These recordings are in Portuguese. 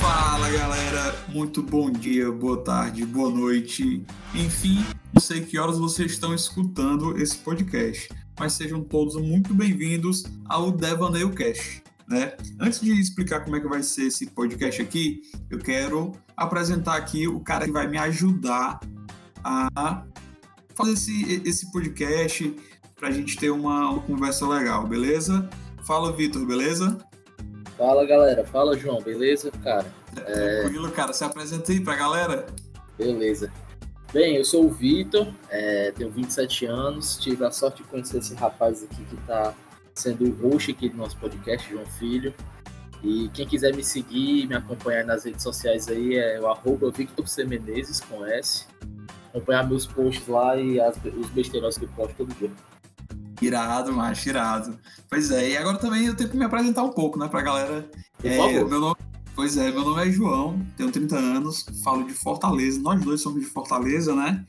Fala galera, muito bom dia, boa tarde, boa noite. Enfim, não sei que horas vocês estão escutando esse podcast, mas sejam todos muito bem-vindos ao Devaneio Cash. Né? Antes de explicar como é que vai ser esse podcast aqui, eu quero apresentar aqui o cara que vai me ajudar a fazer esse, esse podcast para a gente ter uma, uma conversa legal, beleza? Fala, Vitor, beleza? Fala galera, fala João, beleza, cara? É... Tranquilo, cara. Se apresenta aí pra galera. Beleza. Bem, eu sou o Vitor, é, tenho 27 anos, tive a sorte de conhecer esse rapaz aqui que está sendo o host aqui do nosso podcast, João Filho. E quem quiser me seguir, me acompanhar nas redes sociais aí é o arroba Victor C. Menezes, com S. Acompanhar meus posts lá e as, os besteiros que eu posto todo dia. Irado, macho, irado. Pois é, e agora também eu tenho que me apresentar um pouco, né, pra galera. Por É, favor. meu nome, pois é, meu nome é João, tenho 30 anos, falo de Fortaleza, nós dois somos de Fortaleza, né?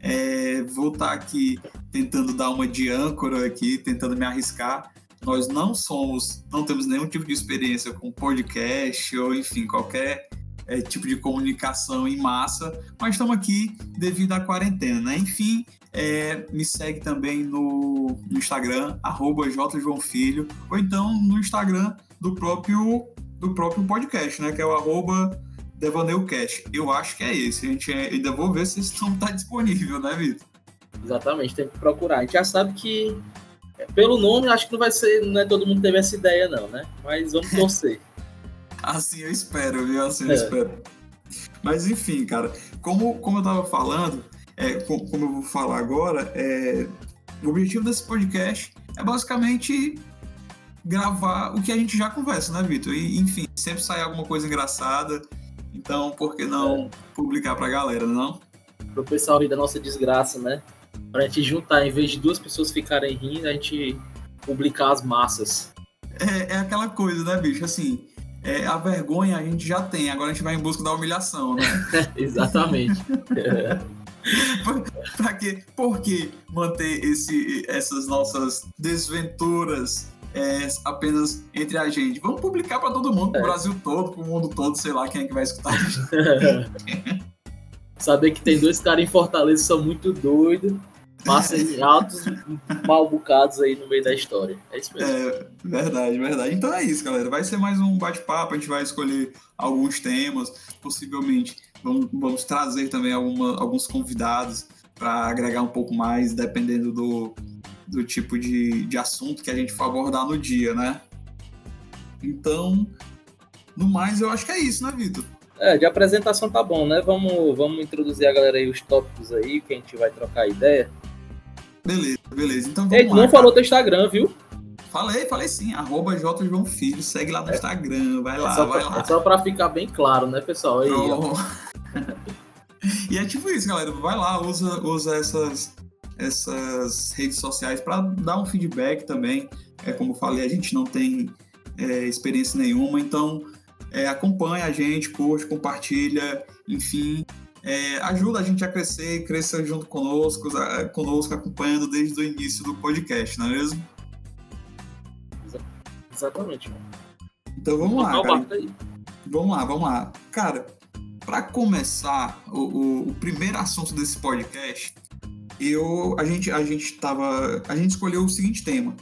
É, vou estar aqui tentando dar uma de âncora aqui, tentando me arriscar. Nós não somos, não temos nenhum tipo de experiência com podcast ou, enfim, qualquer é, tipo de comunicação em massa, mas estamos aqui devido à quarentena, né? Enfim, é, me segue também no, no Instagram, arroba jjoãofilho, ou então no Instagram do próprio, do próprio podcast, né? Que é o arroba DevaneuCast. Eu acho que é esse. A gente é- ainda vou ver se esse não está disponível, né, Vitor? Exatamente, tem que procurar. A gente já sabe que, é, pelo nome, acho que não vai ser, não é todo mundo teve essa ideia, não, né? Mas vamos torcer. Assim eu espero, viu? Assim eu É. espero. Mas enfim, cara, como, como eu tava falando, é, co- como eu vou falar agora, é, o objetivo desse podcast é basicamente gravar o que a gente já conversa, né, Vitor? E, enfim, sempre sai alguma coisa engraçada. Então, por que não publicar pra galera, não? Pro pessoal rir da nossa desgraça, né? Pra gente juntar, em vez de duas pessoas ficarem rindo, a gente publicar as massas. É, é aquela coisa, né, bicho? Assim, é, a vergonha a gente já tem, agora a gente vai em busca da humilhação, né? Exatamente. pra quê? Por que manter esse, essas nossas desventuras é, apenas entre a gente? Vamos publicar pra todo mundo, pro É. Brasil todo, pro mundo todo, sei lá quem é que vai escutar. Saber que tem dois caras em Fortaleza que são muito doidos, passam em altos mal bocados aí no meio da história. É isso mesmo. É, verdade, verdade. Então é isso, galera. Vai ser mais um bate-papo, a gente vai escolher alguns temas, possivelmente vamos, vamos trazer também alguma, alguns convidados para agregar um pouco mais, dependendo do, do tipo de, de assunto que a gente for abordar no dia, né? Então, no mais, eu acho que é isso, né, Vitor? É, de apresentação tá bom, né? Vamos, vamos introduzir a galera aí, os tópicos aí, que a gente vai trocar ideia. Beleza, beleza. Então Ei, vamos tu lá. não falou teu Instagram, viu? Falei, falei sim. Arroba J. João Filho. Segue lá no Instagram. Vai lá, é, vai pra, lá. é só pra ficar bem claro, né, pessoal? Aí, e é tipo isso, galera. Vai lá, usa, usa essas, essas redes sociais para dar um feedback também. É como eu falei, a gente não tem é, experiência nenhuma, então é, acompanha a gente, curte, compartilha, enfim. É, ajuda a gente a crescer, cresça junto conosco, conosco, acompanhando desde o início do podcast, não é mesmo? Exatamente. Então vamos lá, o cara. Vamos lá, vamos lá. Cara, para começar, o, o- o primeiro assunto desse podcast, eu, a gente, a gente tava, a gente escolheu o seguinte tema: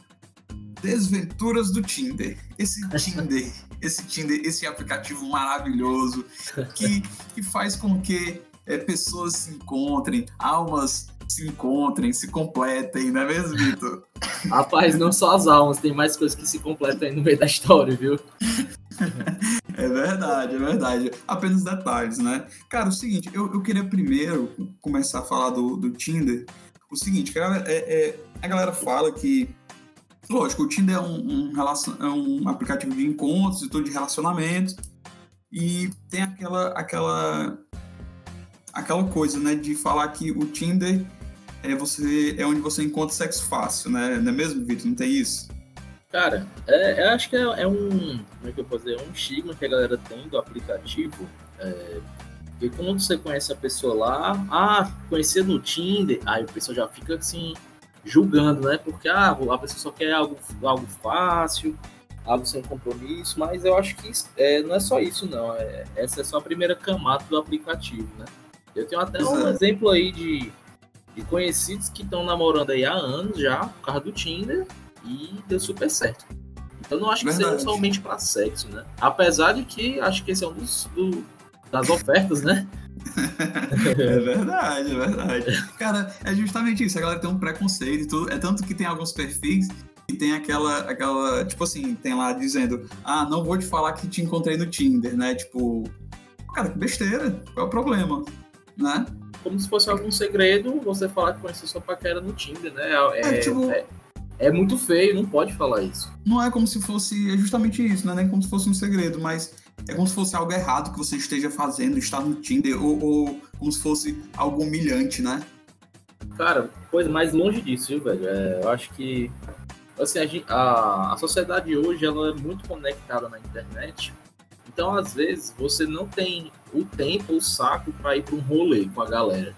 Desventuras do Tinder. Esse Tinder, esse Tinder, esse aplicativo maravilhoso que, que faz com que é, pessoas se encontrem, almas se encontrem, se completem, não é mesmo, Vitor? Rapaz, não só as almas, tem mais coisas que se completam aí no meio da história, viu? É verdade, é verdade. Apenas detalhes, né? Cara, o seguinte, eu, eu queria primeiro começar a falar do, do Tinder. O seguinte, cara, é, é- a galera fala que, lógico, o Tinder é um, um relacion- é um aplicativo de encontros e tudo de relacionamento. E tem aquela, aquela, aquela coisa, né, de falar que o Tinder é, você, é onde você encontra sexo fácil, né? Não é mesmo, Vitor? Não tem isso? Cara, é, eu acho que é, é um. Como é que eu posso dizer? É um estigma que a galera tem do aplicativo. é, Porque quando você conhece a pessoa lá, ah, conhecer no Tinder, aí o pessoal já fica assim, julgando, né? Porque ah, a pessoa só quer algo, algo fácil, algo sem compromisso, mas eu acho que é, não é só isso, não. É, essa é só a primeira camada do aplicativo, né? Eu tenho até um exemplo aí de, de conhecidos que estão namorando aí há anos já, por causa do Tinder, e deu super certo. Então não acho que Verdade. seja somente para sexo, né? Apesar de que acho que esse é um dos do, das ofertas, né? é verdade, é verdade. Cara, é justamente isso. A galera tem um preconceito e tudo. É tanto que tem alguns perfis que tem aquela, aquela, tipo assim, tem lá dizendo, ah, não vou te falar que te encontrei no Tinder, né? Tipo, cara, que besteira, qual é o problema, né? Como se fosse algum segredo você falar que conheceu sua paquera no Tinder, né? É, é, tipo... é, é muito feio, não pode falar isso. Não é como se fosse, é justamente isso, não é nem como se fosse um segredo, mas é como se fosse algo errado que você esteja fazendo, estar no Tinder, ou, ou como se fosse algo humilhante, né? Cara, coisa mais longe disso, viu, velho? É, eu acho que assim, a, a, a sociedade hoje ela é muito conectada na internet. Então, às vezes, você não tem o tempo, o saco para ir para um rolê com a galera.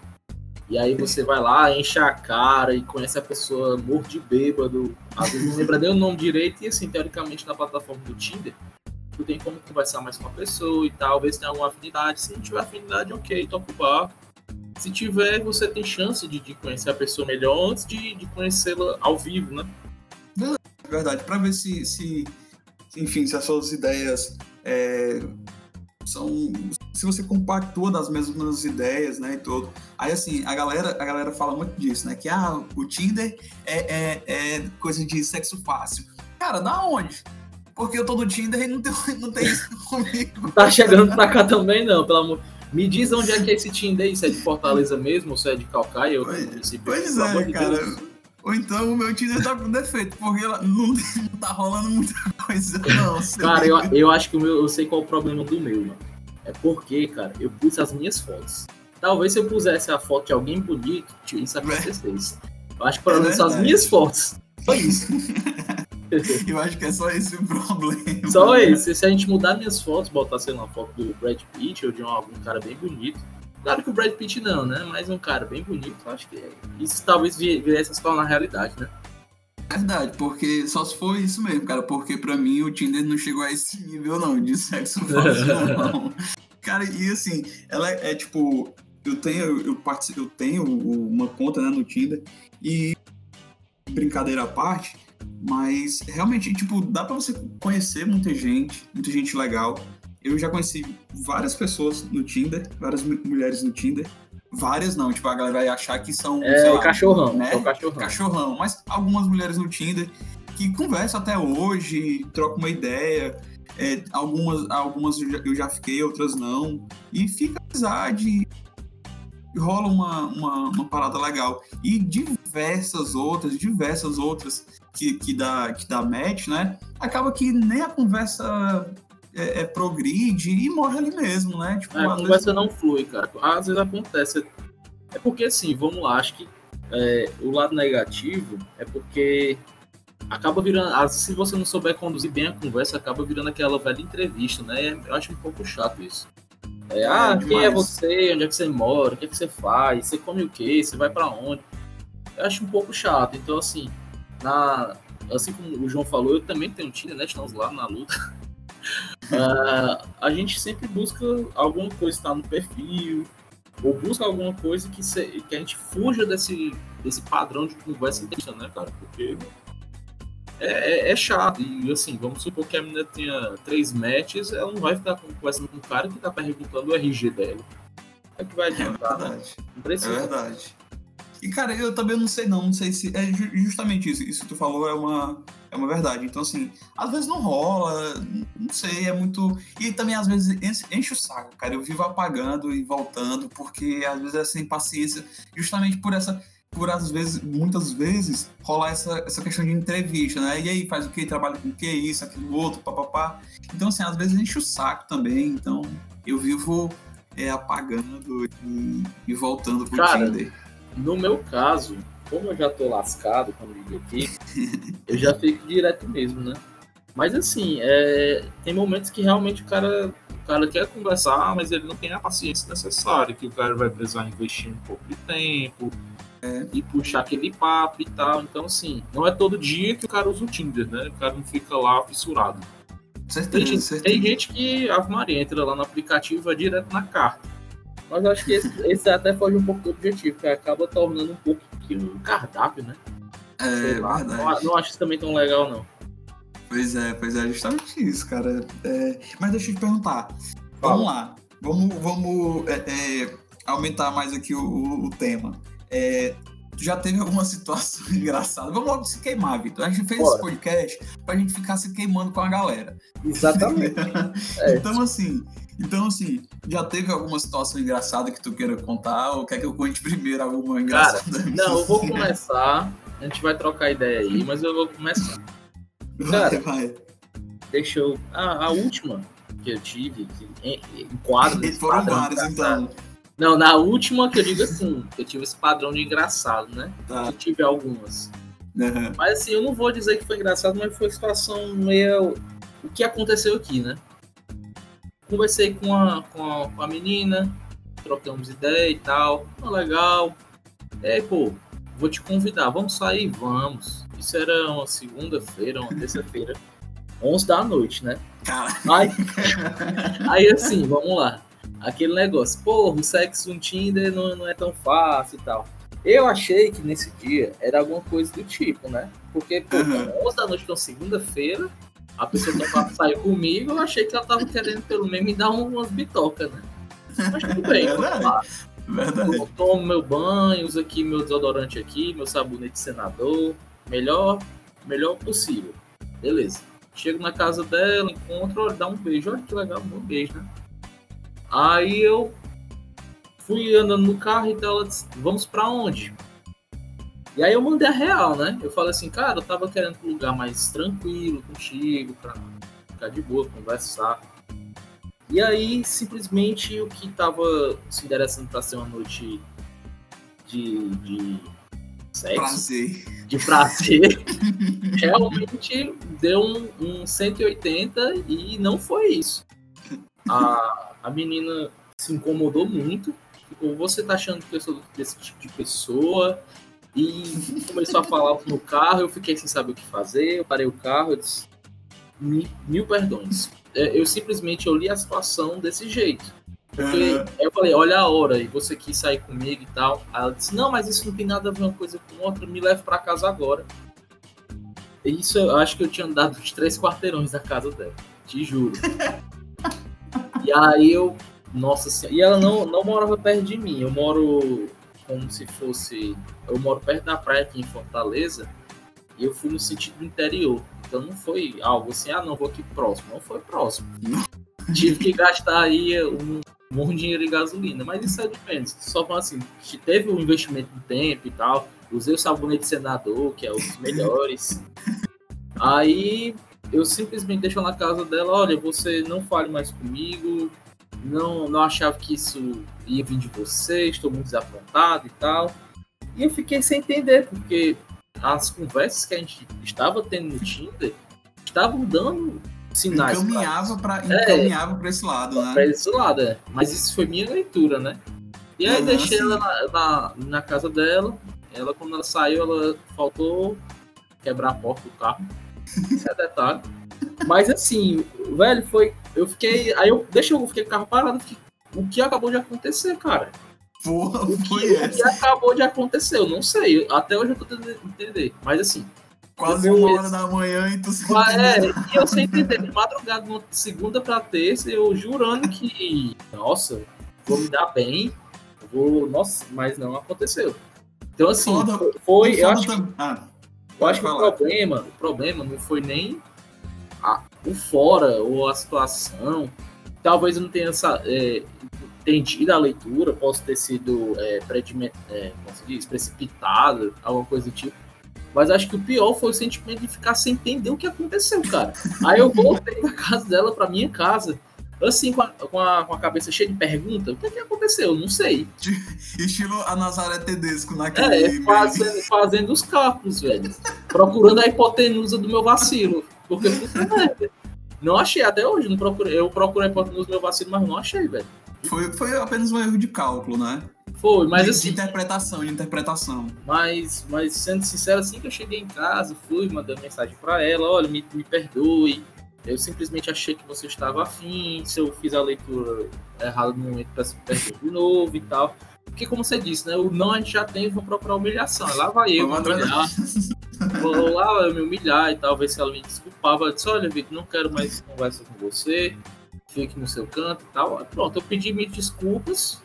E aí você vai lá, enche a cara e conhece a pessoa morto de bêbado, às vezes não lembra nem o nome direito, e assim, teoricamente na plataforma do Tinder, tu tem como conversar mais com a pessoa e tal, tem alguma afinidade. Se não tiver afinidade, ok, toca o bar. Se tiver, você tem chance de, de conhecer a pessoa melhor antes de, de conhecê-la ao vivo, né? Verdade, para ver se, se, enfim, se as suas ideias é, são. Se você compactua das mesmas ideias, né, e tudo. Aí, assim, a galera, a galera fala muito disso, né, que, ah, o Tinder é, é, é coisa de sexo fácil. Cara, da onde? Porque eu tô no Tinder e não tem, não tem isso comigo. Tá chegando pra cá também, não, pelo amor. Me diz onde é que é esse Tinder aí, se é de Fortaleza mesmo ou se é de Calcaia? Pois, pois é, cara. Deus. Ou então o meu Tinder tá com defeito, porque ela não, não tá rolando muita coisa, não. Cara, eu, eu acho que o meu, eu sei qual é o problema do meu, mano. É porque, cara, eu pus as minhas fotos. Talvez se eu pusesse a foto de alguém bonito, isso acontecesse. Eu acho que para é são as minhas fotos. Só isso. eu acho que é só esse o problema. Só esse. Se a gente mudar minhas fotos, botar, sei lá, uma foto do Brad Pitt ou de um, algum cara bem bonito, Claro que o Brad Pitt não, né? Mas um cara bem bonito, acho que isso talvez viesse a se tornar realidade, né? Verdade, porque só se for isso mesmo, cara, porque pra mim o Tinder não chegou a esse nível, não, de sexo fácil, não. Cara, e assim, ela é, tipo, eu tenho, eu, participo, eu tenho uma conta né, no Tinder e brincadeira à parte, mas realmente, tipo, dá pra você conhecer muita gente, muita gente legal eu já conheci várias pessoas no Tinder, várias mulheres no Tinder. Várias não, tipo, a galera vai achar que são. É, lá, cachorrão, né? É cachorrão. Cachorrão. Mas algumas mulheres no Tinder que conversam até hoje, trocam uma ideia. É, algumas algumas eu já, eu já, fiquei, outras não. E fica amizade. Rola uma, uma, uma, parada legal. E diversas outras, diversas outras que, que, dá, que dá match, né? Acaba que nem a conversa é, é, progride e morre ali mesmo, né? Tipo, é, a conversa vezes... não flui, cara. Às vezes acontece. É porque assim, vamos lá, acho que é, o lado negativo é porque acaba virando. Se você não souber conduzir bem a conversa, acaba virando aquela velha entrevista, né? Eu acho um pouco chato isso. É, é ah, quem é você? Onde é que você mora? O que é que você faz? Você come o quê? Você vai para onde? Eu acho um pouco chato. Então, assim, na, assim como o João falou, eu também tenho Tinder, né? Estamos lá na luta. uh, a gente sempre busca alguma coisa estar tá no perfil, ou busca alguma coisa que, se, que a gente fuja desse, desse padrão de conversa intensa, né, cara? Porque é, é, é, chato. E assim, vamos supor que a menina tenha três matches, ela não vai ficar conversando com um cara que tá perguntando o RG dela. É que vai adiantar, é né? Não precisa. É verdade. E, cara, eu também não sei não, não sei se... É justamente isso, isso que tu falou é uma, é uma verdade. Então, assim, às vezes não rola, não sei, é muito... E também, às vezes, enche o saco, cara. Eu vivo apagando e voltando, porque às vezes é sem paciência, justamente por essa... Por, às vezes, muitas vezes, rolar essa, essa questão de entrevista, né? E aí, faz o que? Trabalha com o que? Isso, aquilo, outro, papapá. Então, assim, às vezes enche o saco também. Então, eu vivo é, apagando e, e voltando pro Cara, Tinder no meu caso, como eu já tô lascado quando ligo aqui, eu já fico direto mesmo, né? Mas assim, é, tem momentos que realmente o cara cara quer conversar, mas ele não tem a paciência necessária, que o cara vai precisar investir um pouco de tempo é. e puxar aquele papo e tal. Então, assim, não é todo dia que o cara usa o Tinder, né? O cara não fica lá fissurado. Certeza, tem, certeza. tem gente que, a Maria, entra lá no aplicativo e vai direto na carta. Mas eu acho que esse, esse até foge um pouco do objetivo, que acaba tornando um pouco um cardápio, né? É, lá, não, não, acho isso também tão legal, não. Pois é, pois é, justamente isso, cara. É, mas deixa eu te perguntar. Vamos lá. Vamos, vamos é, é, aumentar mais aqui o, o tema. É, já teve alguma situação engraçada? Vamos logo se queimar, Vitor. A gente fez Bora. esse podcast pra gente ficar se queimando com a galera. Exatamente. é. Então, assim, então, assim, já teve alguma situação engraçada que tu queira contar? Ou quer que eu conte primeiro alguma engraçada? Cara, não, eu vou começar. A gente vai trocar ideia aí, mas eu vou começar. Cara, vai, vai. deixa eu. Ah, a última que eu tive, que enquadra. Foram vários, então. Não, na última que eu digo assim, que eu tive esse padrão de engraçado, né? Tá. Eu tive algumas. Uhum. Mas assim, eu não vou dizer que foi engraçado, mas foi situação meio. O que aconteceu aqui, né? Conversei com a, com a, com a menina, trocamos ideia e tal. Oh, legal. É, pô, vou te convidar, vamos sair? Vamos. Isso era uma segunda-feira, uma terça-feira, 11 da noite, né? Aí, aí assim, vamos lá aquele negócio, pô, o sexo no Tinder não, não é tão fácil e tal. Eu achei que nesse dia era alguma coisa do tipo, né? Porque, pô, uhum. 11 da noite, então segunda-feira, a pessoa tava sair comigo, eu achei que ela tava querendo pelo menos me dar umas bitocas, né? Mas tudo bem, Verdade. Verdade. Eu tomo meu banho, uso aqui meu desodorante aqui, meu sabonete senador, melhor, melhor possível. Beleza. Chego na casa dela, encontro, dá um beijo. Olha que legal, um beijo, né? Aí eu fui andando no carro e então ela disse, vamos para onde? E aí eu mandei a real, né? Eu falei assim, cara, eu tava querendo um lugar mais tranquilo contigo, pra ficar de boa, conversar. E aí, simplesmente, o que tava se interessando pra ser uma noite de, de sexo, prazer. de prazer, realmente deu um, um 180 e não foi isso. A, a menina se incomodou muito. Tipo, você tá achando que eu sou desse tipo de pessoa? E começou a falar no carro, eu fiquei sem saber o que fazer, eu parei o carro, eu disse, mil, mil perdões. É, eu simplesmente eu li a situação desse jeito. Porque eu falei, olha a hora, e você quis sair comigo e tal. Aí ela disse, não, mas isso não tem nada a ver uma coisa com outra, me leve para casa agora. Isso eu acho que eu tinha andado uns três quarteirões da casa dela, te juro. E aí eu. Nossa senhora. E ela não, não morava perto de mim. Eu moro como se fosse. Eu moro perto da praia aqui em Fortaleza. E eu fui no sentido interior. Então não foi algo assim, ah, não, vou aqui próximo. Não foi próximo. Tive que gastar aí um bom dinheiro em gasolina. Mas isso é diferente. Só falando assim, teve um investimento de tempo e tal. Usei o sabonete senador, que é um dos melhores. Aí eu simplesmente deixo na casa dela, olha, você não fale mais comigo, não, não achava que isso ia vir de você, estou muito desapontado e tal. E eu fiquei sem entender, porque as conversas que a gente estava tendo no Tinder estavam dando sinais. Encaminhava para é, encaminhava para esse lado, né? Para esse lado, é. Mas isso foi minha leitura, né? E aí uhum, deixei ela na, na, na, casa dela. Ela, quando ela saiu, ela faltou quebrar a porta do carro. Isso é detalhe. Mas assim, velho, foi. Eu fiquei. Aí eu. Deixa eu fiquei com o carro parado. Fiquei, o que acabou de acontecer, cara? Porra, o que, foi o que acabou de acontecer? Eu não sei. Até hoje eu tô tentando entender. Mas assim. Quase uma hora da manhã e tu sem É, e eu sem entender. De madrugada, de segunda pra terça, eu jurando que. Nossa, vou me dar bem. Vou. Nossa, mas não aconteceu. Então, assim, foda, foi. Eu acho, que, ah, eu acho que o problema, o problema não foi nem a, o fora ou a situação. Talvez eu não tenha essa, é, entendido a leitura, posso ter sido é, é, diz, precipitado, alguma coisa do tipo. Mas acho que o pior foi o sentimento de ficar sem entender o que aconteceu, cara. Aí eu voltei pra casa dela, pra minha casa, assim, com a, com a, com a cabeça cheia de perguntas, o que, que aconteceu? Não sei. Estilo a Nazaré Tedesco naquele... É, fazendo, fazendo os cálculos, velho. Procurando a hipotenusa do meu vacilo. Porque merda. Não achei, até hoje, não procurei. Eu procurei nos meus vacilos, mas não achei, velho. Foi, foi apenas um erro de cálculo, né? Foi, mas de, assim. De interpretação, de interpretação. Mas, mas sendo sincero, assim que eu cheguei em casa, fui, mandei mensagem para ela: olha, me, me perdoe. Eu simplesmente achei que você estava afim. Se eu fiz a leitura errada no momento, peço perdão de novo e tal. Porque, como você disse, né? O não a gente já tem, vou procurar humilhação. Lá vai eu, humilhar. Vou lá eu me humilhar e tal, ver se ela me desculpava. Ela disse: olha, Vitor, não quero mais conversa com você. Fique no seu canto e tal. Pronto, eu pedi mil desculpas.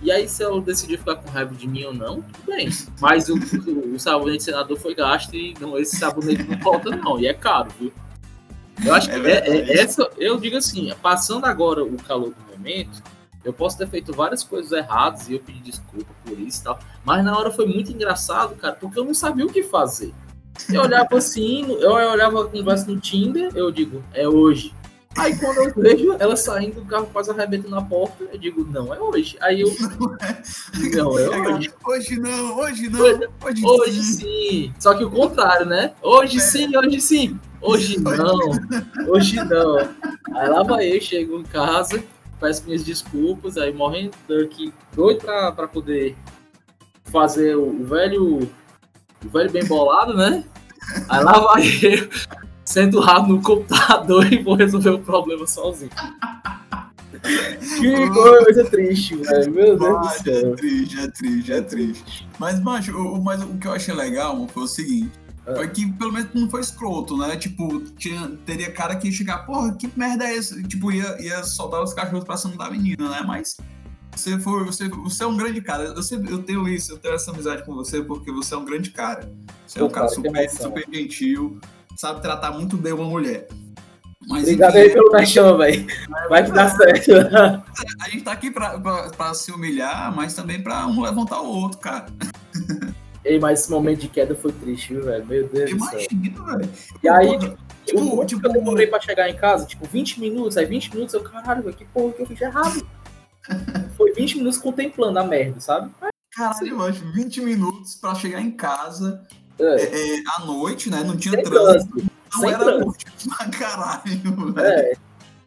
E aí, se ela decidir ficar com raiva de mim ou não, tudo bem. Mas o, o, o sabonete senador foi gasto e não, esse sabonete não volta, não. E é caro, viu? Eu acho que é, é, essa, eu digo assim, passando agora o calor do momento, eu posso ter feito várias coisas erradas e eu pedi desculpa por isso e tal. Mas na hora foi muito engraçado, cara, porque eu não sabia o que fazer. Eu olhava assim, eu olhava a conversa no Tinder, eu digo, é hoje. Aí quando eu vejo ela saindo do carro, quase arrebenta na porta, eu digo, não é hoje. Aí eu. Não é, não é hoje. Hoje não, hoje não. Hoje, hoje, hoje sim. sim. Só que o contrário, né? Hoje é. sim, hoje sim. Hoje não. Hoje não. Aí lá vai eu, chego em casa, peço minhas desculpas, aí morrendo aqui, doido pra, pra poder fazer o velho. O velho bem bolado, né? Aí lá vai eu sento rápido no computador e vou resolver o problema sozinho. Que coisa triste, velho. Meu Deus do céu. É triste, é triste, é triste. Mas, macho, o, mas o que eu achei legal foi o seguinte. É. Foi que pelo menos não foi escroto, né? Tipo, tinha, teria cara que ia chegar, porra, que merda é essa? Tipo, ia, ia soltar os cachorros pra cima da menina, né? Mas você foi, você, você é um grande cara. Eu, sempre, eu tenho isso, eu tenho essa amizade com você porque você é um grande cara. Você é um cara super, super gentil, sabe tratar muito bem uma mulher. Mas, Obrigado aí pelo mexão, velho. Vai que dá certo. A gente tá aqui pra, pra, pra se humilhar, mas também pra um levantar o outro, cara. Ei, mas esse momento de queda foi triste, viu, velho? Meu Deus. Imagino, velho. E aí, tipo, tipo, tipo, eu demorei pra chegar em casa, tipo, 20 minutos, aí 20 minutos, eu, caralho, velho, que porra que eu fiz errado. Foi 20 minutos contemplando a merda, sabe? Caralho, acho 20 minutos pra chegar em casa, é. É, é, à noite, né? Não tinha Sem trânsito. Não Sem era noite pra caralho. É,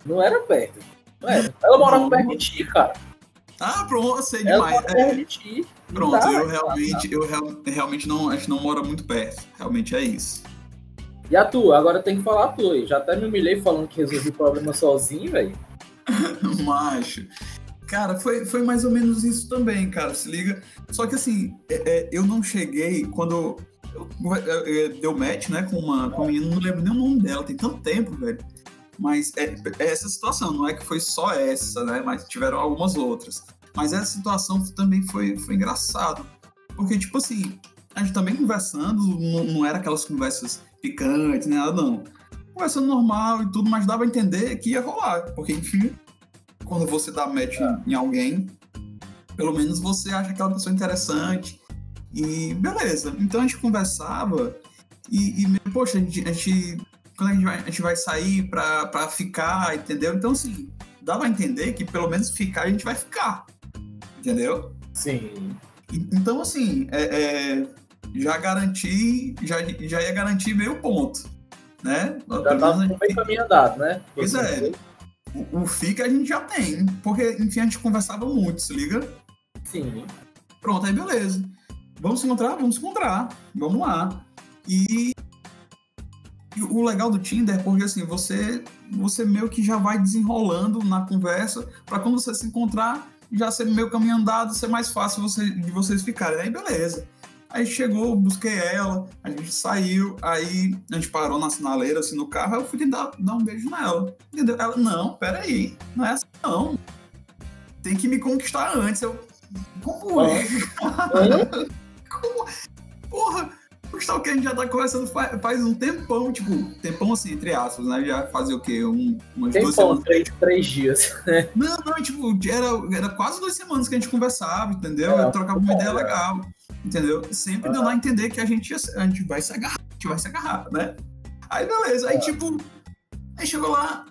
não era perto. Não era. Ela morava perto de ti, cara. Ah, pronto, sei Ela demais. Ela perto de ti. Pronto, eu realmente, eu real, realmente não, acho que não mora muito perto. Realmente é isso. E a tua? Agora tem que falar a tua. Já até me humilhei falando que resolvi o problema sozinho, velho. Macho. Cara, foi, foi mais ou menos isso também, cara. Se liga. Só que assim, é, é, eu não cheguei quando deu match, né, com uma, com uma menina, não lembro nem o nome dela, tem tanto tempo, velho. Mas é, é, essa situação, não é que foi só essa, né, mas tiveram algumas outras. Mas essa situação também foi, foi engraçado, porque, tipo assim, a gente também conversando, não, não era aquelas conversas picantes, nada, não. Conversando normal e tudo, mas dava a entender que ia rolar, porque, enfim, quando você dá match em alguém, pelo menos você acha aquela pessoa interessante, e beleza. Então a gente conversava e, e poxa, a gente, a gente, quando a gente vai, a gente vai sair pra, pra ficar, entendeu? Então, assim, dava a entender que pelo menos ficar a gente vai ficar. Entendeu? Sim. Então, assim, é, é, já garanti, já, já ia garantir meio ponto. Né? Já tava gente... bem caminho andado, né? Pois é. O, o fica a gente já tem. Porque, enfim, a gente conversava muito, se liga? Sim. Pronto, aí beleza. Vamos se encontrar? Vamos se encontrar. Vamos lá. E, e o legal do Tinder é porque assim, você, você meio que já vai desenrolando na conversa para quando você se encontrar, já ser meio caminho andado, ser mais fácil você, de vocês ficarem. Aí beleza. Aí chegou, busquei ela, a gente saiu, aí a gente parou na sinaleira, assim, no carro, eu fui dar, dar um beijo nela. Entendeu? Ela, não, peraí, não é assim não. Tem que me conquistar antes. Eu, como é? Como? Porra, o que a gente já tá conversando faz, faz, um tempão, tipo, tempão assim, entre aspas, né? Já fazia o quê? Um, umas tempão, duas semanas. Três, três dias. não, não, tipo, era, era quase duas semanas que a gente conversava, entendeu? É, Eu trocava uma ideia é. legal, entendeu? Sempre deu lá a entender que a gente, ia, a gente vai se agarrar, a gente vai se agarrar, né? Aí beleza, aí é. tipo, aí chegou lá,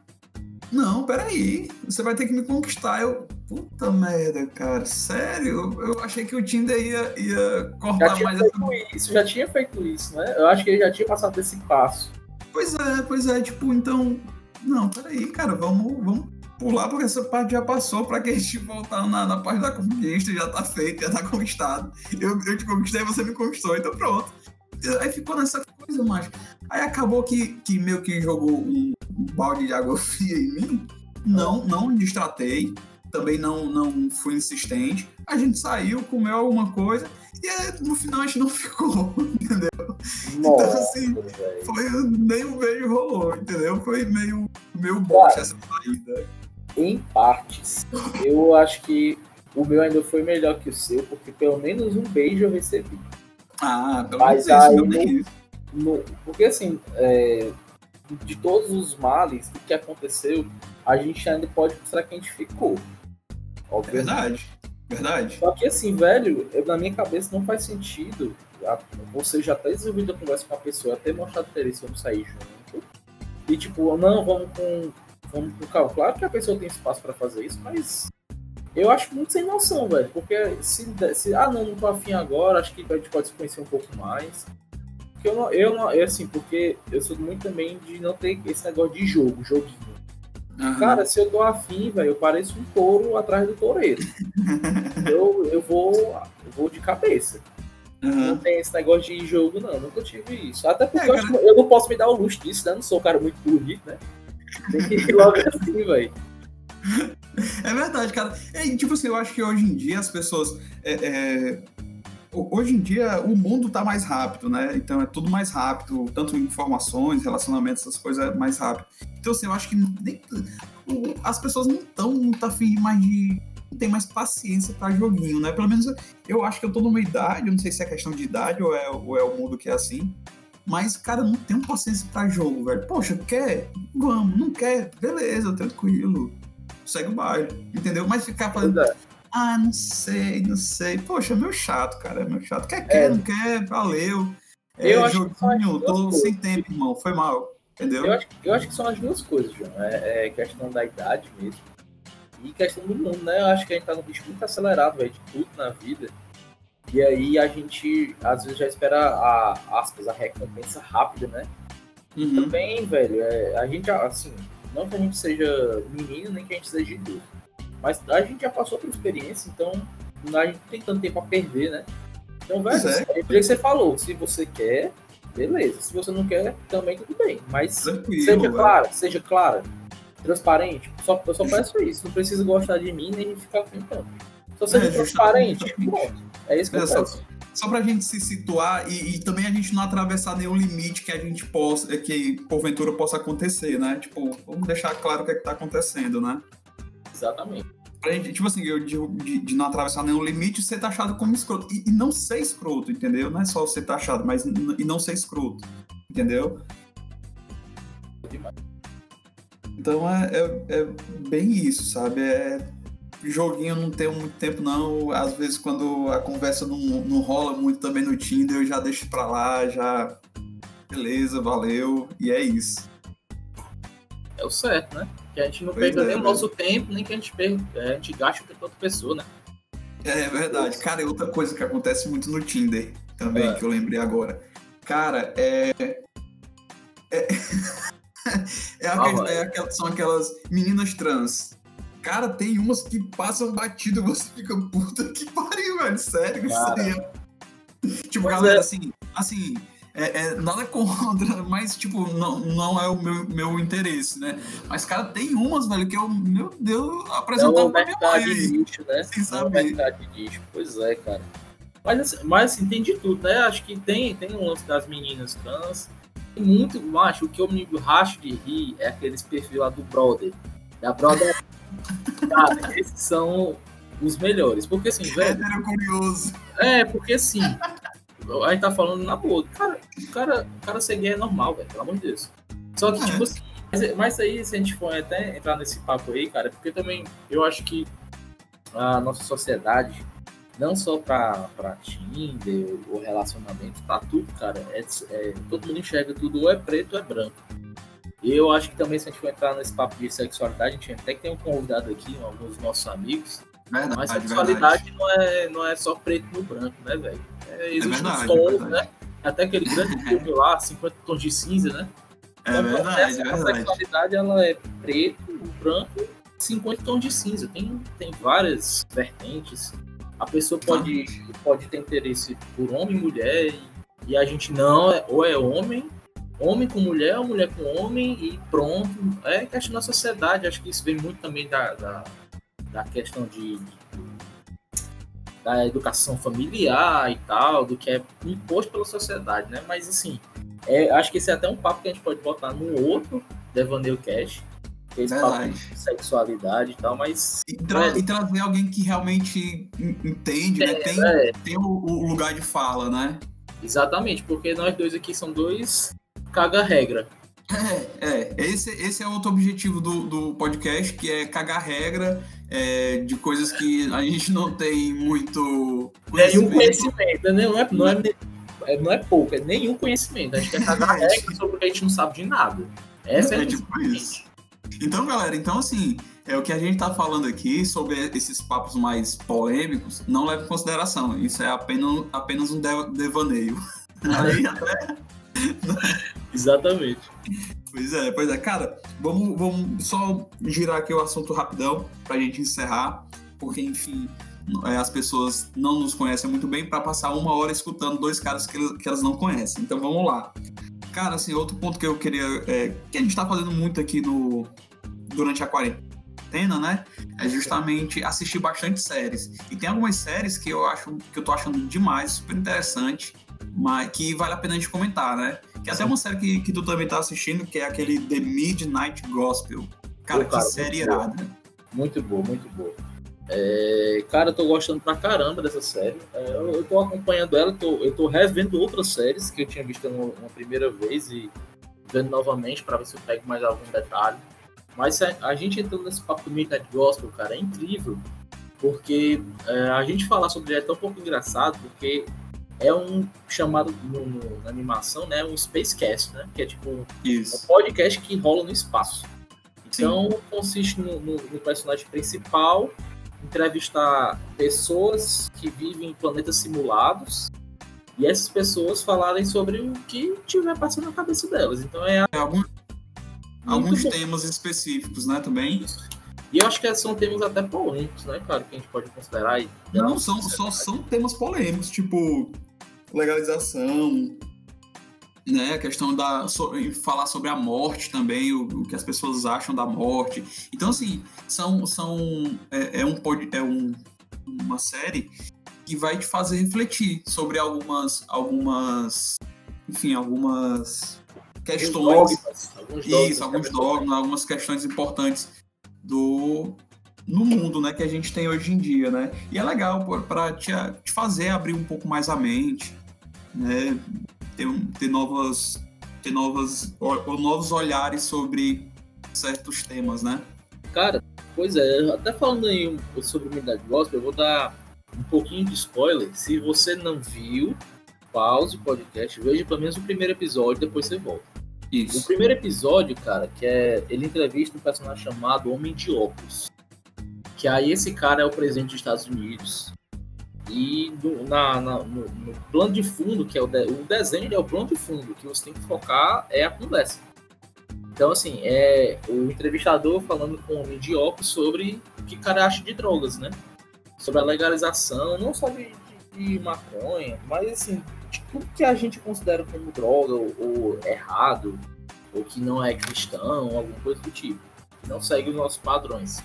não, peraí, você vai ter que me conquistar. Eu, puta merda, cara, sério? Eu achei que o Tinder ia, ia cortar mais essa... isso, já tinha feito isso, né? Eu acho que ele já tinha passado desse passo. Pois é, pois é, tipo, então, não, peraí, cara, vamos, vamos pular porque essa parte já passou para que a gente voltar na, na parte da conquista, já tá feito, já tá conquistado. Eu, eu te conquistei, você me conquistou, então pronto. Aí ficou nessa coisa, mas aí acabou que, que meio que jogou um, balde de água fria em mim. Não, não me distratei, também não, não fui insistente. A gente saiu, comeu alguma coisa e no final a gente não ficou, entendeu? Então, Nossa, então, assim, foi, nem um beijo rolou, entendeu? Foi meio, meio bosta essa saída. Em partes. Eu acho que o meu ainda foi melhor que o seu, porque pelo menos um beijo eu recebi. Ah, pelo menos aí, no, no, Porque assim, é, de todos os males do que aconteceu, a gente ainda pode mostrar que a gente ficou. Obviamente. Verdade. Verdade. Só que assim, velho, eu, na minha cabeça não faz sentido você já ter desenvolvido a conversa com a pessoa, ter mostrado interesse, vamos sair junto. E tipo, não, vamos com. Vamos com calma. Claro que a pessoa tem espaço para fazer isso, mas eu acho muito sem noção, velho. Porque se, se. Ah, não, não tô afim agora, acho que a gente pode se conhecer um pouco mais. Porque eu não. Eu não eu, assim, porque eu sou muito também de não ter esse negócio de jogo, joguinho. Uhum. Cara, se eu tô afim, velho, eu pareço um touro atrás do toureiro. eu, eu, vou, eu vou de cabeça. Uhum. Não tem esse negócio de jogo, não. Nunca tive isso. Até porque é, eu, eu, não posso me dar o luxo disso, né? Eu não sou um cara muito bonito, né? Tem que ir logo assim, velho. É verdade, cara. É, tipo assim, eu acho que hoje em dia as pessoas. É, é, hoje em dia o mundo tá mais rápido, né? Então é tudo mais rápido, tanto informações, relacionamentos, essas coisas é mais rápido. Então, assim, eu acho que nem, as pessoas não estão muito afim mais de. Não tem mais paciência para joguinho, né? Pelo menos eu acho que eu tô numa idade, eu não sei se é questão de idade ou é, ou é o mundo que é assim. Mas, cara, não tenho paciência para jogo, velho. Poxa, quer? Vamos. Não quer? Beleza, tranquilo. Segue o baile, entendeu? Mas ficar. É. Ah, não sei, não sei. Poxa, é meu chato, cara. É meu chato. Quer, quer, é. não quer? Valeu. É, eu acho joguinho, tô sem tempo, irmão. Foi mal. Entendeu? Eu acho, eu acho que são as duas coisas, João. É, é, questão da idade mesmo. E questão do mundo, né? Eu acho que a gente tá num bicho muito acelerado, velho, de tudo na vida. E aí a gente, às vezes, já espera a, aspas, a recompensa rápida, né? Uhum. Também, velho, é, a gente, assim, não que a gente seja menino, nem que a gente seja idoso. Mas a gente já passou por experiência, então a gente não tem tanto tempo a perder, né? Então, velho, é. é o que você falou, se você quer, beleza. Se você não quer, também tudo bem. Mas Tranquilo, seja clara, seja clara, transparente. Só, eu só peço isso. Não precisa gostar de mim nem ficar tentando. Só seja é, transparente. Pronto. É isso que é, eu. Só, só pra gente se situar e, e, também a gente não atravessar nenhum limite que a gente possa, que porventura possa acontecer, né? Tipo, vamos deixar claro o que, é que tá acontecendo, né? Exatamente tipo assim, eu de, de, de, não atravessar nenhum limite, ser taxado como escroto. E, e, não ser escroto, entendeu? Não é só ser taxado, mas e não ser escroto, entendeu? Então é, é, é bem isso, sabe? É, joguinho não tenho muito tempo, não. Às vezes, quando a conversa não, não rola muito também no Tinder, eu já deixo pra lá, já. Beleza, valeu, e é isso. É o certo, né? Que a gente não perca é, nem o nosso tempo, nem que a gente, perca, é, a gente gaste o tempo da outra pessoa, né? É verdade. Cara, é outra coisa que acontece muito no Tinder também, é. que eu lembrei agora. Cara, é. É, é, aquel, é aquel, são aquelas meninas trans. Cara, tem umas que passam batido e você fica, puta que pariu, velho. Sério, Cara. isso aí é. Tipo, galera, é. assim, assim, é, é, nada contra, mas, tipo, não, não é o meu, meu interesse, né? Mas, cara, tem umas, velho, que eu, meu Deus, apresentar é pra minha mãe. De nicho, né? Sem saber. É de nicho, pois é, cara. Mas, assim, mas, assim, tem de tudo, né? Acho que tem, tem um lance das meninas trans. Muito, macho, o que eu me racho de rir é aqueles perfis lá do Brother. Da Brother. cara, esses são os melhores. Porque, assim, velho. É curioso. É, porque, assim, a gente tá falando na boa. Cara, o cara, o cara ser gay é normal, velho, pelo amor de Deus. Só que, tipo assim, mas, mas aí, se a gente for até entrar nesse papo aí, cara, porque também eu acho que a nossa sociedade, não só pra, pra Tinder ou relacionamento, tá tudo, cara, é, é, todo mundo enxerga tudo ou é preto ou é branco. E eu acho que também, se a gente for entrar nesse papo de sexualidade, a gente até que tem um convidado aqui, alguns dos nossos amigos, Verdade, Mas sexualidade não é, não é só preto no branco, né, velho? É, Existem é tons, né? Até aquele grande filme lá, 50 tons de cinza, né? É então, verdade, essa, é verdade. A sexualidade ela é preto, branco, 50 tons de cinza. Tem, tem várias vertentes. A pessoa pode, pode ter interesse por homem e mulher, e, e a gente não, é, ou é homem, homem com mulher, ou mulher com homem, e pronto. É questão da sociedade, acho que isso vem muito também da, da, da questão de, da educação familiar e tal, do que é imposto pela sociedade, né? Mas assim, é, acho que esse é até um papo que a gente pode botar no outro Devaneio Cash, esse papo de sexualidade e tal, mas. E, tra é, e trazer alguém que realmente entende, né? é, né? Tem, é. tem o, o, lugar de fala, né? Exatamente, porque nós dois aqui são dois caga-regra. É, é. Esse, esse é outro objetivo do, do podcast, que é cagar regra é, de coisas que a gente não tem muito conhecimento. Nenhum conhecimento, né? Não é, não é, é, não é pouco, é nenhum conhecimento. A gente quer cagar regra sobre o que a gente não sabe de nada. Essa é, é tipo isso. Então, galera, então assim, é o que a gente tá falando aqui sobre esses papos mais polêmicos, não leva em consideração. Isso é apenas, apenas um devaneio. Aí até. Exatamente. Pois é, pois é. Cara, vamos, vamos só girar aqui o assunto rapidão pra gente encerrar, porque, enfim, é, as pessoas não nos conhecem muito bem para passar uma hora escutando dois caras que, que elas não conhecem. Então vamos lá. Cara, assim, outro ponto que eu queria. É, que a gente tá fazendo muito aqui no, durante a quarentena, né? É justamente assistir bastante séries. E tem algumas séries que eu acho que eu tô achando demais, super interessante, mas que vale a pena a gente comentar, né? Que é até uma série que, que tu também tá assistindo, que é aquele The Midnight Gospel. Cara, Pô, cara que série irada. Muito boa, muito boa. É, cara, eu tô gostando pra caramba dessa série. É, eu, eu tô acompanhando ela, tô, eu tô revendo outras séries que eu tinha visto uma, uma primeira vez e vendo novamente para ver se eu pego mais algum detalhe. Mas a, a, gente entrando nesse papo do Midnight Gospel, cara, é incrível. Porque é, a gente falar sobre ele é tão pouco engraçado, porque é um chamado no, no, na animação, né? Um Spacecast, né? Que é tipo um, um podcast que rola no espaço. Então Sim. consiste no, no, no personagem principal entrevistar pessoas que vivem em planetas simulados e essas pessoas falarem sobre o que tiver passando na cabeça delas. Então é, é algum, alguns bom. temas específicos, né, também. E eu acho que são temas até polêmicos, né, cara, que a gente pode considerar. E não, são, só são temas polêmicos, tipo legalização, né? A questão da so, falar sobre a morte também, o, o, que as pessoas acham da morte. Então, assim, são, são é, é um, é um uma série que vai te fazer refletir sobre algumas algumas enfim algumas questões alguns dogmas, isso alguns dogmas algumas questões importantes do no mundo né que a gente tem hoje em dia né e é legal para te, te fazer abrir um pouco mais a mente né ter, ter novas ter novas ou, novos olhares sobre certos temas, né? Cara, pois é, até falando aí sobre Unidade Gospel, eu vou dar um pouquinho de spoiler. Se você não viu, pause o podcast, veja pelo menos o primeiro episódio, depois você volta. Isso. O primeiro episódio, cara, que é ele entrevista um personagem chamado Homem de Óculos. Que aí esse cara é o presidente dos Estados Unidos. E no, na, na, no, no, plano de fundo, que é o, de, o desenho, é o plano de fundo, que você tem que focar é a conversa. Então, assim, é o entrevistador falando com o homem de óculos sobre o que o cara acha de drogas, né? Sobre a legalização, não só de, de, de maconha, mas, assim, de tudo que a gente considera como droga ou, ou errado, ou que não é cristão, alguma coisa do tipo. Que não segue os nossos padrões.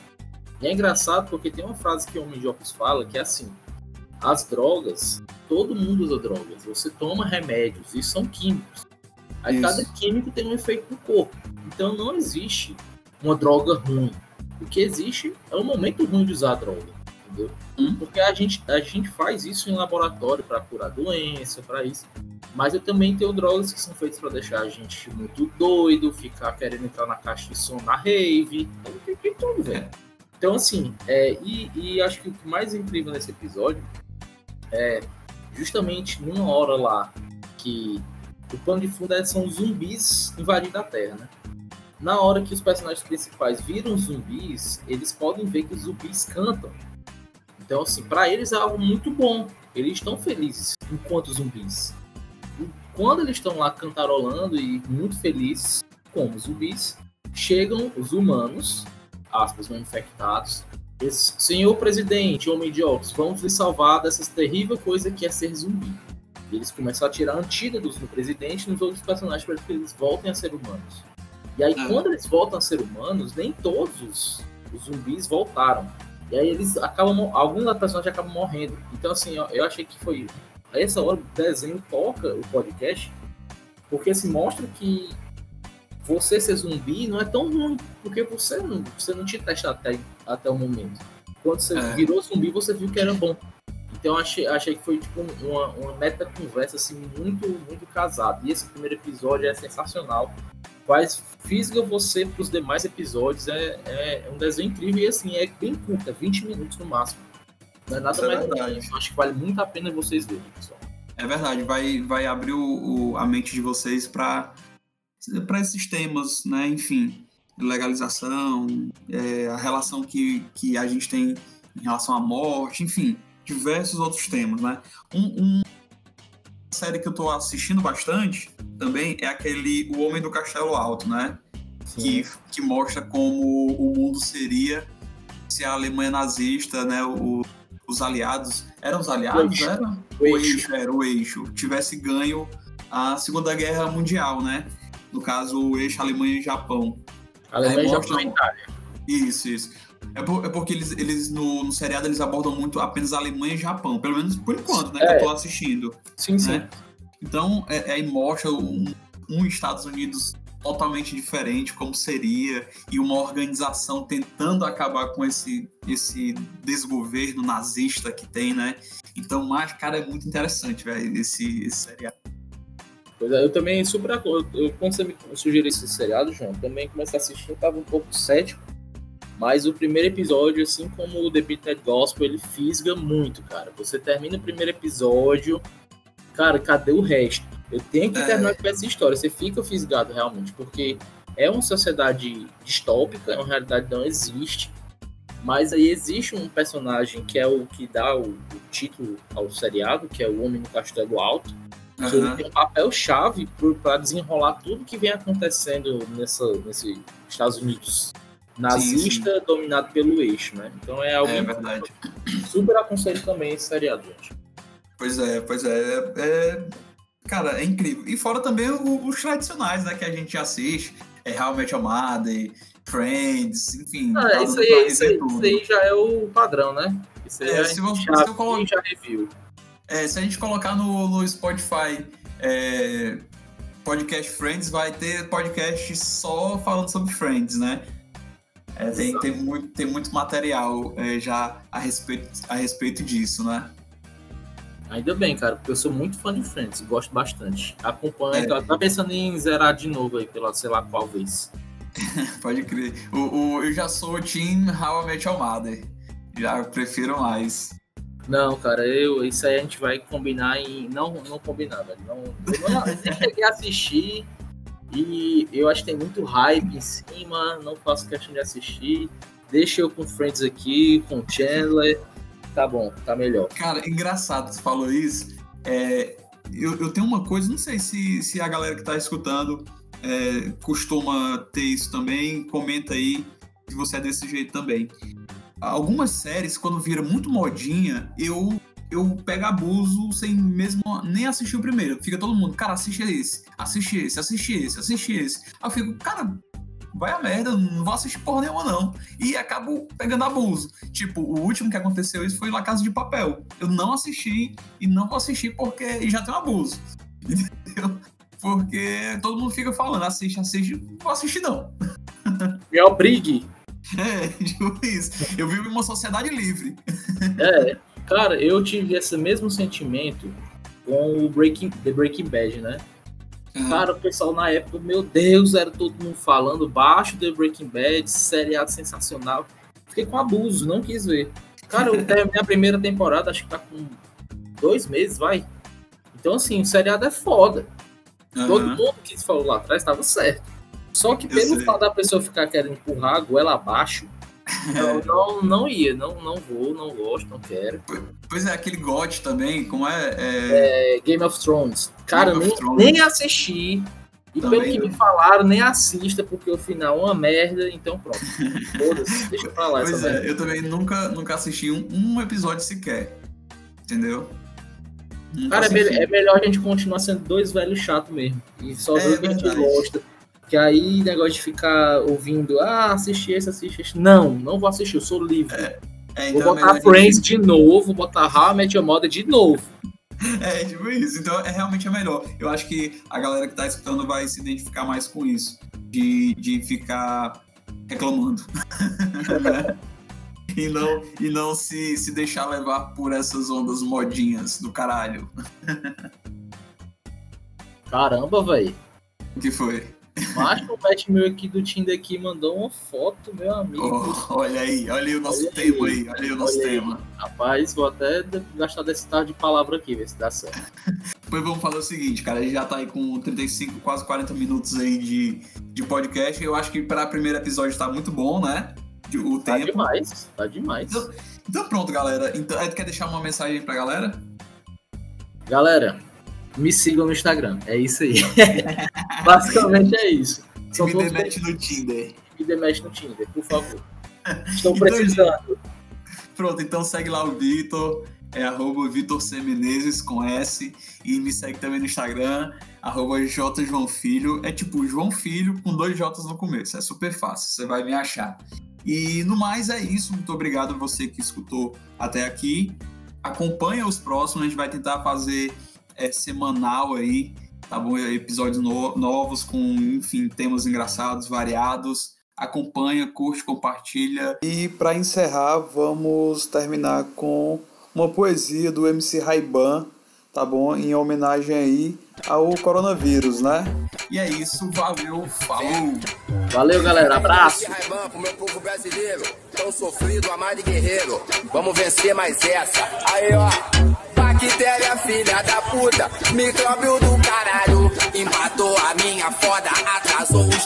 E é engraçado porque tem uma frase que o homem de óculos fala que é assim: as drogas, todo mundo usa drogas. Você toma remédios e são químicos. Aí Isso. cada químico tem um efeito no corpo. Então não existe uma droga ruim. O que existe é um momento ruim de usar a droga. Entendeu? Hum? Porque a gente, a gente faz isso em laboratório para curar doença, para isso. Mas eu também tenho drogas que são feitas para deixar a gente muito doido, ficar querendo entrar na caixa de som na rave. Tem, tudo, velho. Então, assim, é, e, e acho que o mais incrível nesse episódio é justamente numa hora lá que o plano de fundo é, são zumbis invadindo a Terra, né? Na hora que os personagens principais viram zumbis, eles podem ver que os zumbis cantam. Então, assim, para eles é algo muito bom. Eles estão felizes enquanto zumbis. E quando eles estão lá cantarolando e muito felizes, como zumbis, chegam os humanos, aspas, infectados, esse, Senhor presidente, homem de óculos, vamos lhe salvar dessa terrível coisa que é ser zumbi. E eles começam a tirar antídotos no presidente e nos outros personagens para que eles voltem a ser humanos. E aí, é. quando eles voltam a ser humanos, nem todos os, os zumbis voltaram. E aí eles acabam, alguns da personagem acabam morrendo. Então, assim, eu, eu achei que foi. A essa hora o desenho toca o podcast, porque se mostra que você ser zumbi não é tão ruim, porque você não, você não tinha testado até, até o momento. Quando você é. virou zumbi, você viu que era bom. Então achei, achei que foi tipo uma, uma meta conversa assim, muito, muito casada. E esse primeiro episódio é sensacional. Faz física você para os demais episódios. É, é, um desenho incrível e assim, é bem curta, 20 minutos no máximo. Não é nada é mais. Acho que vale muito a pena vocês verem, pessoal. É verdade, vai, vai abrir o, o a mente de vocês para para esses temas, né? Enfim, legalização, é, a relação que, que a gente tem em relação à morte, enfim, diversos outros temas, né? Um, um série que eu estou assistindo bastante também é aquele O Homem do Castelo Alto, né? Que, que mostra como o mundo seria se a Alemanha nazista, né, o, os aliados, eram os aliados, o era? O eixo, era o eixo, tivesse ganho a Segunda Guerra Mundial, né? No caso, o eixo Alemanha e Japão. Alemanha, e Japão e Itália. Isso, isso. É, por, é porque eles, eles no, no, seriado eles abordam muito apenas Alemanha e Japão, pelo menos por enquanto, né? É. Que eu é. tô assistindo. Sim, né? sim. Então, é, é, aí mostra um, um Estados Unidos totalmente diferente, como seria, e uma organização tentando acabar com esse, esse desgoverno nazista que tem, né? Então, mas, cara, é muito interessante, velho, esse, esse seriado. Pois é, eu também super. Eu, quando você me sugeriu esse seriado, João, também comecei a assistir, eu tava um pouco cético. Mas o primeiro episódio, assim como o The Beated Gospel, ele fisga muito, cara. Você termina o primeiro episódio, cara, cadê o resto? Eu tenho que é. terminar com essa história. Você fica fisgado realmente, porque é uma sociedade distópica, é uma realidade que não existe. Mas aí existe um personagem que é o que dá o, o título ao seriado, que é o Homem no Castelo Alto que ele tem um papel chave para desenrolar tudo que vem acontecendo nessa, nesse Estados Unidos nazista sim, sim. dominado pelo eixo, né? Então é algo é verdade. super aconselho também esse seriado, gente. Pois é, pois é, é, é... cara, é incrível. E fora também os tradicionais, né, que a gente assiste, é Met Your Mother, Friends, enfim. Ah, isso, aí, isso, aí, isso aí já é o padrão, né? Isso aí é, se, você, já, se eu colocar... já reviu. É, se a gente colocar no, no Spotify é, Podcast Friends, vai ter podcast só falando sobre Friends, né? É, tem, tem, muito, tem muito material é, já a respeito, a respeito disso, né? Ainda bem, cara, porque eu sou muito fã de Friends, gosto bastante. Acompanho, é. tá pensando em zerar de novo aí, pela sei lá qual vez. Pode crer. O, o, eu já sou o Team How I Met Your Mother. Já prefiro mais. Não, cara, eu, isso aí a gente vai combinar em. Não, não combinar, velho. Não, eu não, eu cheguei a assistir e eu acho que tem muito hype em cima, não faço questão de assistir. Deixa eu com Friends aqui, com Chandler. Tá bom, tá melhor. Cara, engraçado você falou isso. É, eu, eu tenho uma coisa, não sei se, se a galera que tá escutando é, costuma ter isso também. Comenta aí se você é desse jeito também algumas séries, quando vira muito modinha, eu eu pego abuso sem mesmo nem assistir o primeiro. Fica todo mundo, cara, assiste esse, assiste esse, assiste esse, assiste esse. Aí eu fico, cara, vai a merda, não vou assistir porra nenhuma, não. E acabo pegando abuso. Tipo, o último que aconteceu isso foi La Casa de Papel. Eu não assisti e não vou assistir porque já tem um abuso. Entendeu? Porque todo mundo fica falando, assiste, assiste, não vou assistir não. Me obrigue. É, tipo isso. Eu vivo em uma sociedade livre. É, cara, eu tive esse mesmo sentimento com o Breaking, The Breaking Bad, né? Uhum. Cara, o pessoal na época, meu Deus, era todo mundo falando baixo The Breaking Bad, seriado sensacional. Fiquei com abuso, não quis ver. Cara, eu terminei a primeira temporada, acho que tá com dois meses, vai. Então, assim, o seriado é foda. Uhum. Todo mundo que falou lá atrás estava certo. Só que pelo fato da pessoa ficar querendo empurrar a goela abaixo, eu não, não ia, não, não vou, não gosto, não quero. Pois é, aquele GOT também, como é, é... é Game of Thrones. Cara, nem, Thrones. nem assisti, E pelo que me falaram, nem assista, porque o final é uma merda, então pronto. Foda-se, deixa pra lá. Pois é, eu também nunca, nunca assisti um, um episódio sequer. Entendeu? Nunca Cara, é, é, melhor a gente continuar sendo dois velhos chatos mesmo. E só é, ver o que a gente gosta. Que aí, negócio de ficar ouvindo, ah, assisti esse, assisti esse. Não, não vou assistir, eu sou livre. É, é, então vou é botar Friends de novo, vou botar How I Met Your Mother de novo. É, tipo isso. Então, é realmente é melhor. Eu acho que a galera que tá escutando vai se identificar mais com isso. De, de ficar reclamando. e não, e não se, se deixar levar por essas ondas modinhas do caralho. Caramba, velho. O que foi? Mas o Matt meu aqui do Tinder aqui mandou uma foto, meu amigo. Oh, olha aí, olha aí o nosso olha tema aí, aí, olha aí o nosso tema. Aí. Rapaz, vou até gastar desse tarde de palavra aqui, ver se dá certo. pois vamos fazer o seguinte, cara, a gente já tá aí com 35, quase 40 minutos aí de, de podcast. Eu acho que para o primeiro episódio tá muito bom, né? O tá tempo. demais, tá demais. Então, então pronto, galera. Então, quer deixar uma mensagem pra galera? Galera, me sigam no Instagram. É isso aí. Basicamente é isso. São me demete no Tinder. Me demete no Tinder, por favor. Estou então, precisando. Pronto, então segue lá o Vitor, é arroba Vitor C. Menezes com S. E me segue também no Instagram, arroba J. João Filho. É tipo João Filho com dois J's no começo. É super fácil, você vai me achar. E no mais é isso. Muito obrigado a você que escutou até aqui. Acompanha os próximos, a gente vai tentar fazer é, semanal aí, tá bom? Episódios no, novos com, enfim, temas engraçados, variados. Acompanha, curte, compartilha. E para encerrar, vamos terminar com uma poesia do MC Raiban, tá bom? Em homenagem aí ao coronavírus, né? E é isso, valeu, falou! Valeu, galera, abraço! meu povo brasileiro, tão sofrido, amado e guerreiro. Vamos vencer mais essa. Aí, ó bactéria, filha da puta, micróbio do caralho. Empatou a minha foda, atrasou os